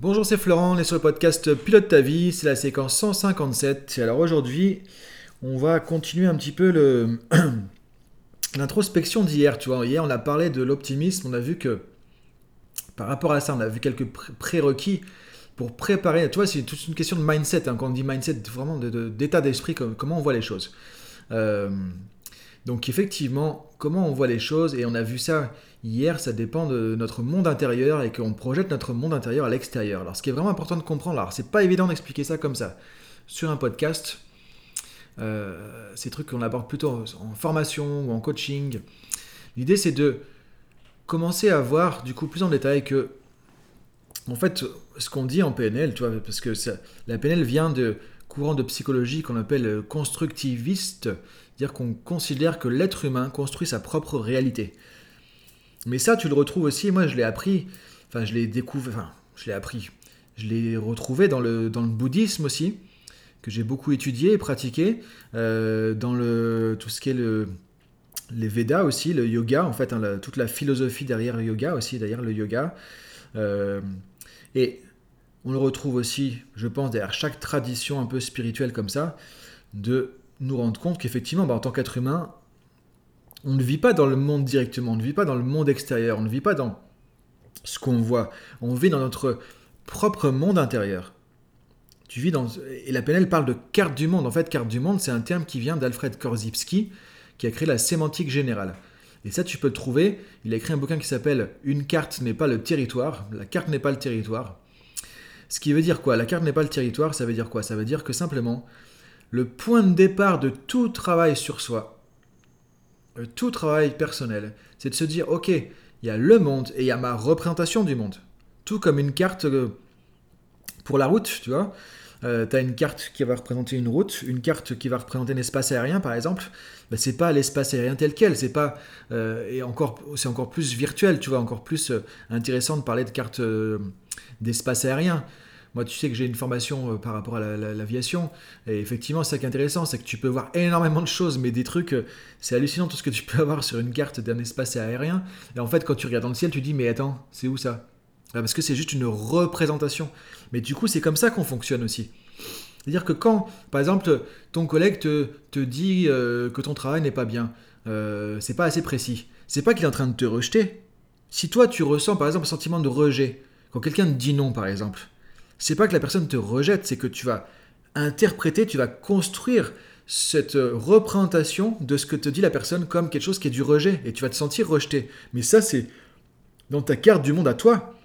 Bonjour, c'est Florent, on est sur le podcast Pilote ta vie, c'est la séquence 157. Et alors aujourd'hui, on va continuer un petit peu l'introspection d'hier, tu vois. Hier, on a parlé de l'optimisme, on a vu que par rapport à ça, on a vu quelques prérequis pour préparer, tu vois, c'est toute une question de mindset, hein. quand on dit mindset, vraiment d'état d'esprit, comment on voit les choses. Euh, donc effectivement, comment on voit les choses, et on a vu ça hier, ça dépend de notre monde intérieur et qu'on projette notre monde intérieur à l'extérieur. Alors ce qui est vraiment important de comprendre, alors c'est pas évident d'expliquer ça comme ça sur un podcast, euh, ces trucs qu'on aborde plutôt en formation ou en coaching. L'idée c'est de commencer à voir du coup plus en détail que en fait ce qu'on dit en PNL, tu vois, parce que la PNL vient de courant de psychologie qu'on appelle constructiviste, dire qu'on considère que l'être humain construit sa propre réalité. Mais ça, tu le retrouves aussi, moi je l'ai appris, enfin je l'ai découvert, enfin je l'ai appris, je l'ai retrouvé dans le, dans le bouddhisme aussi, que j'ai beaucoup étudié et pratiqué, euh, dans le, tout ce qui est le, les Védas aussi, le yoga, en fait, hein, toute la philosophie derrière le yoga aussi, derrière le yoga. Euh, et on le retrouve aussi, je pense, derrière chaque tradition un peu spirituelle comme ça, de nous rendre compte qu'effectivement, bah, en tant qu'être humain, on ne vit pas dans le monde directement, on ne vit pas dans le monde extérieur, on ne vit pas dans ce qu'on voit, on vit dans notre propre monde intérieur. Tu vis dans... Et la PNL parle de carte du monde. En fait, carte du monde, c'est un terme qui vient d'Alfred Korzybski, qui a créé la sémantique générale. Et ça, tu peux le trouver. Il a écrit un bouquin qui s'appelle Une carte n'est pas le territoire. La carte n'est pas le territoire. Ce qui veut dire quoi? La carte n'est pas le territoire, ça veut dire quoi? Ça veut dire que simplement, le point de départ de tout travail sur soi, euh, tout travail personnel, c'est de se dire, ok, il y a le monde et il y a ma représentation du monde. Tout comme une carte euh, pour la route, tu vois. Euh, tu as une carte qui va représenter une route, une carte qui va représenter un espace aérien, par exemple. Ben, c'est pas l'espace aérien tel quel, c'est pas et encore c'est encore plus virtuel, tu vois, encore plus intéressant de parler de carte d'espace aérien. Moi, tu sais que j'ai une formation euh, par rapport à l'aviation. et effectivement, c'est ça qui est intéressant, c'est que tu peux voir énormément de choses, mais des trucs, euh, c'est hallucinant tout ce que tu peux avoir sur une carte d'un espace aérien. Et en fait, quand tu regardes dans le ciel, tu dis, mais attends, c'est où ça? Ah, Parce que c'est juste une représentation. Mais du coup, c'est comme ça qu'on fonctionne aussi. C'est-à-dire que quand, par exemple, ton collègue te, dit euh, que ton travail n'est pas bien, c'est pas assez précis. C'est pas qu'il est en train de te rejeter. Si toi, tu ressens, par exemple, un sentiment de rejet, quand quelqu'un te dit non, par exemple, c'est pas que la personne te rejette, c'est que tu vas interpréter, tu vas construire cette représentation de ce que te dit la personne comme quelque chose qui est du rejet et tu vas te sentir rejeté. Mais ça, c'est dans ta carte du monde à toi.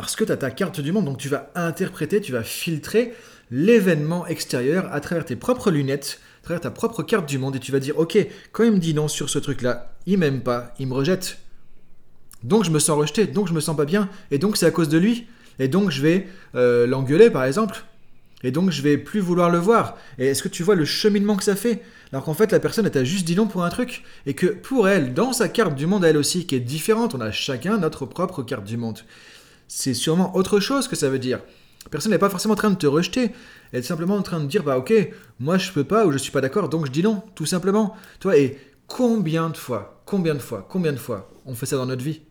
Parce que tu as ta carte du monde, donc tu vas interpréter, tu vas filtrer l'événement extérieur à travers tes propres lunettes, à travers ta propre carte du monde, et tu vas dire, ok, quand il me dit non sur ce truc-là, il m'aime pas, il me rejette. Donc je me sens rejeté, donc je me sens pas bien, et donc c'est à cause de lui et donc je vais euh, l'engueuler par exemple, et donc je vais plus vouloir le voir. Et est-ce que tu vois le cheminement que ça fait? Alors qu'en fait la personne elle t'a juste dit non pour un truc, et que pour elle, dans sa carte du monde elle aussi, qui est différente, on a chacun notre propre carte du monde. C'est sûrement autre chose que ça veut dire. Personne n'est pas forcément en train de te rejeter, elle est simplement en train de dire bah ok, moi je peux pas ou je suis pas d'accord, donc je dis non, tout simplement. Toi et combien de fois, combien de fois, combien de fois on fait ça dans notre vie?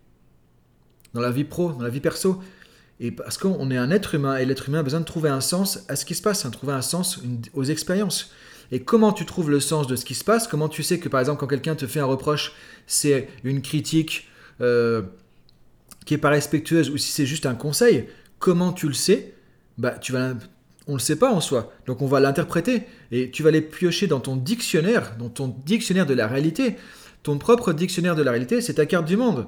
Dans la vie pro, dans la vie perso? Et parce qu'on est un être humain et l'être humain a besoin de trouver un sens à ce qui se passe, hein, trouver un sens aux expériences. Et comment tu trouves le sens de ce qui se passe? Comment tu sais que par exemple quand quelqu'un te fait un reproche, c'est une critique euh, qui est pas respectueuse ou si c'est juste un conseil Comment tu le sais Bah tu vas, on le sait pas en soi. Donc on va l'interpréter et tu vas les piocher dans ton dictionnaire, dans ton dictionnaire de la réalité. Ton propre dictionnaire de la réalité, c'est ta carte du monde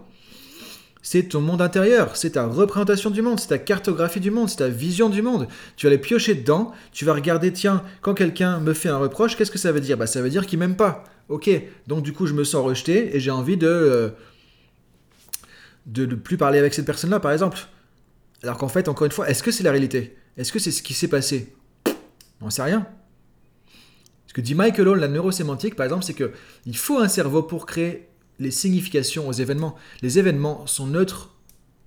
c'est ton monde intérieur, c'est ta représentation du monde, c'est ta cartographie du monde, c'est ta vision du monde. Tu vas les piocher dedans, tu vas regarder, tiens, quand quelqu'un me fait un reproche, qu'est-ce que ça veut dire? Bah ça veut dire qu'il m'aime pas. Ok, donc du coup je me sens rejeté et j'ai envie de, euh, de ne plus parler avec cette personne-là, par exemple. Alors qu'en fait, encore une fois, est-ce que c'est la réalité? Est-ce que c'est ce qui s'est passé? On sait rien. Ce que dit Michael Hall, la neurosémantique, par exemple, c'est que il faut un cerveau pour créer les significations aux événements. Les événements sont neutres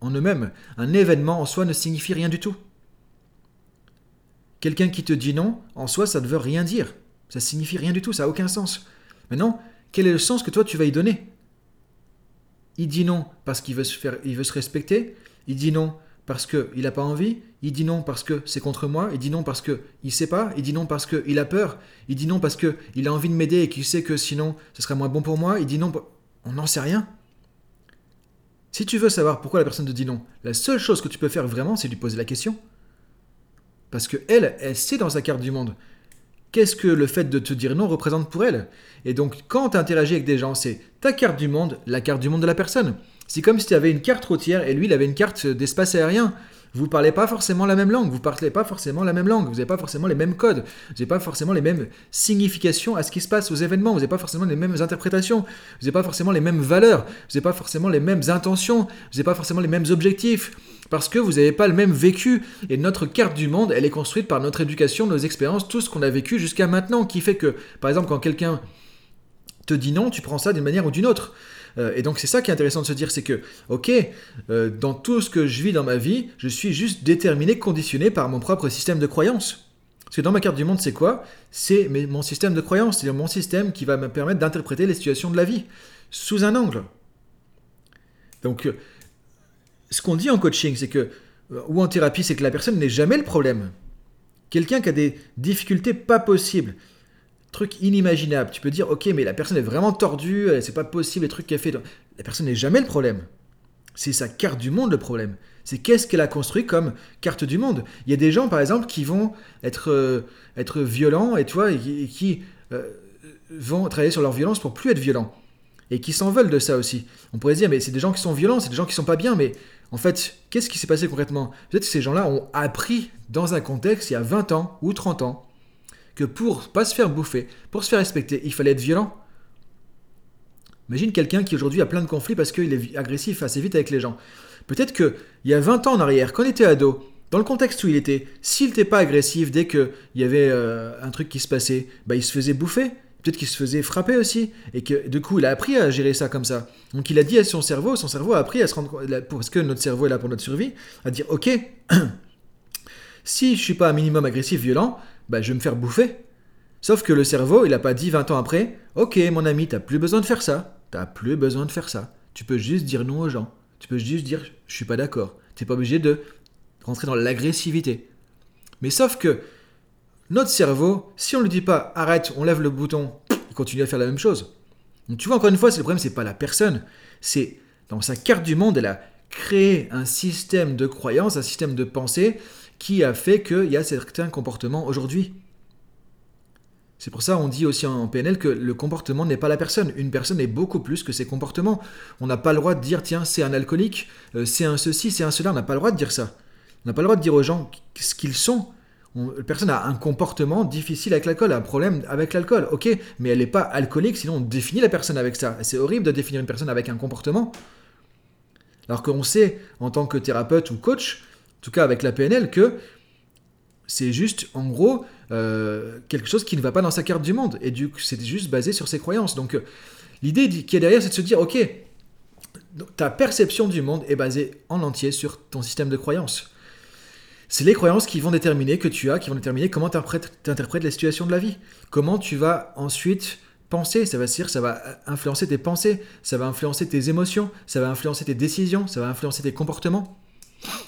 en eux-mêmes. Un événement en soi ne signifie rien du tout. Quelqu'un qui te dit non, en soi, ça ne veut rien dire. Ça signifie rien du tout, ça n'a aucun sens. Maintenant, quel est le sens que toi tu vas y donner? Il dit non parce qu'il veut se faire, il veut se respecter. Il dit non parce qu'il n'a pas envie, il dit non parce que c'est contre moi, il dit non parce qu'il ne sait pas, il dit non parce qu'il a peur, il dit non parce qu'il a envie de m'aider et qu'il sait que sinon ce serait moins bon pour moi, il dit non, on n'en sait rien. Si tu veux savoir pourquoi la personne te dit non, la seule chose que tu peux faire vraiment, c'est lui poser la question. Parce que elle, elle sait dans sa carte du monde qu'est-ce que le fait de te dire non représente pour elle? Et donc, quand tu interagis avec des gens, c'est ta carte du monde, la carte du monde de la personne. C'est comme si tu avais une carte routière et lui, il avait une carte d'espace aérien. Vous ne parlez pas forcément la même langue, vous ne parlez pas forcément la même langue, vous n'avez pas forcément les mêmes codes, vous n'avez pas forcément les mêmes significations à ce qui se passe aux événements, vous n'avez pas forcément les mêmes interprétations, vous n'avez pas forcément les mêmes valeurs, vous n'avez pas forcément les mêmes intentions, vous n'avez pas forcément les mêmes objectifs, parce que vous n'avez pas le même vécu. Et notre carte du monde, elle est construite par notre éducation, nos expériences, tout ce qu'on a vécu jusqu'à maintenant, qui fait que, par exemple, quand quelqu'un te dit non, tu prends ça d'une manière ou d'une autre. Euh, et donc c'est ça qui est intéressant de se dire, c'est que, ok, euh, dans tout ce que je vis dans ma vie, je suis juste déterminé, conditionné par mon propre système de croyance. Parce que dans ma carte du monde, c'est quoi? C'est mon système de croyance, c'est mon système qui va me permettre d'interpréter les situations de la vie sous un angle. Donc, ce qu'on dit en coaching, c'est que, ou en thérapie, c'est que la personne n'est jamais le problème. Quelqu'un qui a des difficultés pas possibles, truc inimaginable. Tu peux dire, ok, mais la personne est vraiment tordue, c'est pas possible, les trucs qu'elle fait. La personne n'est jamais le problème. C'est sa carte du monde le problème. C'est qu'est-ce qu'elle a construit comme carte du monde. Il y a des gens, par exemple, qui vont être, euh, être violents et, et, qui euh, vont travailler sur leur violence pour plus être violents. Et qui s'en veulent de ça aussi. On pourrait se dire, mais c'est des gens qui sont violents, c'est des gens qui sont pas bien, mais en fait, qu'est-ce qui s'est passé concrètement? Peut-être que ces gens-là ont appris dans un contexte il y a 20 ans ou 30 ans que pour pas se faire bouffer, pour se faire respecter, il fallait être violent. Imagine quelqu'un qui aujourd'hui a plein de conflits parce qu'il est agressif assez vite avec les gens. Peut-être qu'il y a 20 ans en arrière, quand il était ado, dans le contexte où il était, s'il n'était pas agressif dès qu'il y avait euh, un truc qui se passait, bah, il se faisait bouffer. Peut-être qu'il se faisait frapper aussi. Et que du coup, il a appris à gérer ça comme ça. Donc il a dit à son cerveau, son cerveau a appris à se rendre compte, parce que notre cerveau est là pour notre survie, à dire, ok, si je suis pas un minimum agressif, violent, bah, je vais me faire bouffer. Sauf que le cerveau, il n'a pas dit 20 ans après, ok mon ami, t'as plus besoin de faire ça, t'as plus besoin de faire ça. Tu peux juste dire non aux gens. Tu peux juste dire je suis pas d'accord. Tu n'es pas obligé de rentrer dans l'agressivité. Mais sauf que notre cerveau, si on ne lui dit pas arrête, on lève le bouton, il continue à faire la même chose. Donc tu vois encore une fois, le problème, c'est pas la personne, c'est dans sa carte du monde, elle a créé un système de croyance, un système de pensée qui a fait qu'il y a certains comportements aujourd'hui. C'est pour ça qu'on dit aussi en PNL que le comportement n'est pas la personne. Une personne est beaucoup plus que ses comportements. On n'a pas le droit de dire tiens c'est un alcoolique, euh, c'est un ceci, c'est un cela. On n'a pas le droit de dire ça. On n'a pas le droit de dire aux gens ce qu'ils sont. La personne a un comportement difficile avec l'alcool, un problème avec l'alcool, ok, mais elle n'est pas alcoolique, sinon on définit la personne avec ça. C'est horrible de définir une personne avec un comportement. Alors qu'on sait, en tant que thérapeute ou coach, en tout cas avec la PNL, que c'est juste, en gros, euh, quelque chose qui ne va pas dans sa carte du monde. Et du coup, c'est juste basé sur ses croyances. Donc, euh, l'idée qui est derrière, c'est de se dire, ok, ta perception du monde est basée en entier sur ton système de croyances. C'est les croyances qui vont déterminer que tu as, qui vont déterminer comment tu interprètes les situations de la vie. Comment tu vas ensuite penser, ça va dire, ça va influencer tes pensées, ça va influencer tes émotions, ça va influencer tes décisions, ça va influencer tes comportements.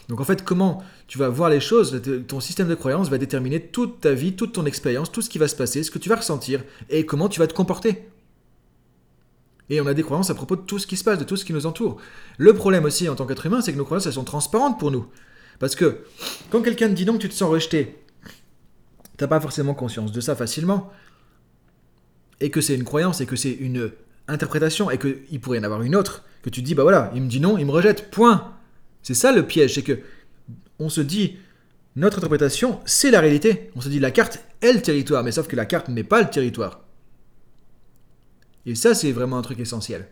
Donc en fait, comment tu vas voir les choses, ton système de croyance va déterminer toute ta vie, toute ton expérience, tout ce qui va se passer, ce que tu vas ressentir et comment tu vas te comporter. Et on a des croyances à propos de tout ce qui se passe, de tout ce qui nous entoure. Le problème aussi en tant qu'être humain, c'est que nos croyances, elles sont transparentes pour nous. Parce que quand quelqu'un te dit non tu te sens rejeté, t'as pas forcément conscience de ça facilement. Et que c'est une croyance, et que c'est une interprétation, et qu'il pourrait y en avoir une autre, que tu te dis, bah voilà, il me dit non, il me rejette, point. C'est ça le piège, c'est que on se dit notre interprétation, c'est la réalité. On se dit la carte est le territoire, mais sauf que la carte n'est pas le territoire. Et ça, c'est vraiment un truc essentiel.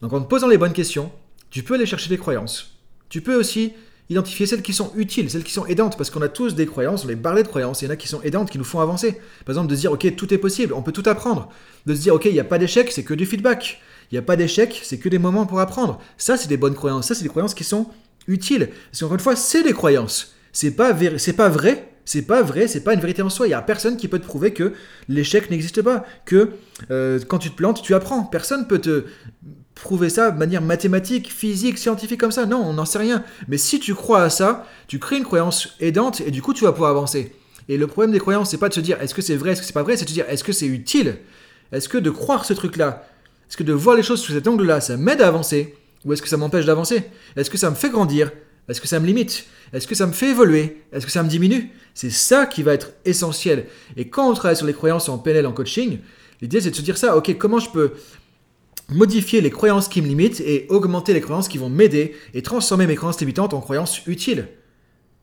Donc en te posant les bonnes questions, tu peux aller chercher des croyances. Tu peux aussi identifier celles qui sont utiles, celles qui sont aidantes, parce qu'on a tous des croyances, on les parlait de croyances, il y en a qui sont aidantes, qui nous font avancer. Par exemple, de dire, ok, tout est possible, on peut tout apprendre. De se dire, ok, il n'y a pas d'échec, c'est que du feedback. Il n'y a pas d'échec, c'est que des moments pour apprendre. Ça, c'est des bonnes croyances. Ça, c'est des croyances qui sont utiles. Parce qu'encore une fois, c'est des croyances. C'est pas, c'est pas vrai. C'est pas vrai, c'est pas une vérité en soi. Il n'y a personne qui peut te prouver que l'échec n'existe pas, que euh, quand tu te plantes, tu apprends. Personne peut te prouver ça de manière mathématique, physique, scientifique comme ça. Non, on n'en sait rien. Mais si tu crois à ça, tu crées une croyance aidante et du coup tu vas pouvoir avancer. Et le problème des croyances, c'est pas de se dire est-ce que c'est vrai, est-ce que c'est pas vrai, c'est de se dire est-ce que c'est utile? Est-ce que de croire ce truc-là, est-ce que de voir les choses sous cet angle-là, ça m'aide à avancer? Ou est-ce que ça m'empêche d'avancer? Est-ce que ça me fait grandir? Est-ce que ça me limite? Est-ce que ça me fait évoluer? Est-ce que ça me diminue? C'est ça qui va être essentiel. Et quand on travaille sur les croyances en PNL, en coaching, l'idée c'est de se dire ça, ok, comment je peux modifier les croyances qui me limitent et augmenter les croyances qui vont m'aider et transformer mes croyances limitantes en croyances utiles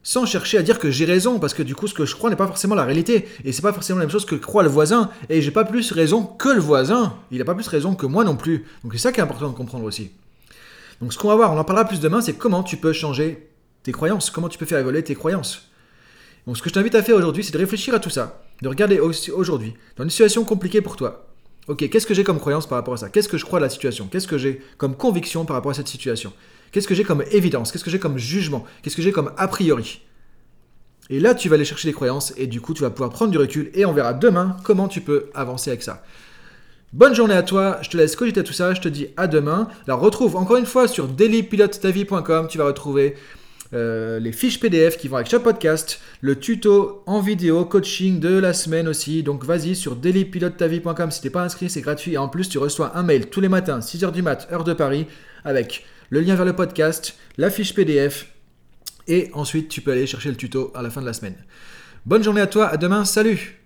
sans chercher à dire que j'ai raison, parce que du coup, ce que je crois n'est pas forcément la réalité, et c'est pas forcément la même chose que croit le voisin, et j'ai pas plus raison que le voisin, il a pas plus raison que moi non plus. Donc c'est ça qui est important de comprendre aussi. Donc ce qu'on va voir, on en parlera plus demain, c'est comment tu peux changer tes croyances, comment tu peux faire évoluer tes croyances. Donc ce que je t'invite à faire aujourd'hui, c'est de réfléchir à tout ça, de regarder aujourd'hui, dans une situation compliquée pour toi. Ok, qu'est-ce que j'ai comme croyance par rapport à ça? Qu'est-ce que je crois de la situation? Qu'est-ce que j'ai comme conviction par rapport à cette situation? Qu'est-ce que j'ai comme évidence? Qu'est-ce que j'ai comme jugement? Qu'est-ce que j'ai comme a priori? Et là, tu vas aller chercher des croyances et du coup, tu vas pouvoir prendre du recul et on verra demain comment tu peux avancer avec ça. Bonne journée à toi, je te laisse cogiter à tout ça, je te dis à demain. Alors retrouve encore une fois sur dailypilotetavie.com, tu vas retrouver euh, les fiches PDF qui vont avec chaque podcast, le tuto en vidéo coaching de la semaine aussi. Donc vas-y sur dailypilotetavie.com si t'es pas inscrit, c'est gratuit. Et en plus tu reçois un mail tous les matins, 6h du mat, heure de Paris, avec le lien vers le podcast, la fiche PDF, et ensuite tu peux aller chercher le tuto à la fin de la semaine. Bonne journée à toi, à demain, salut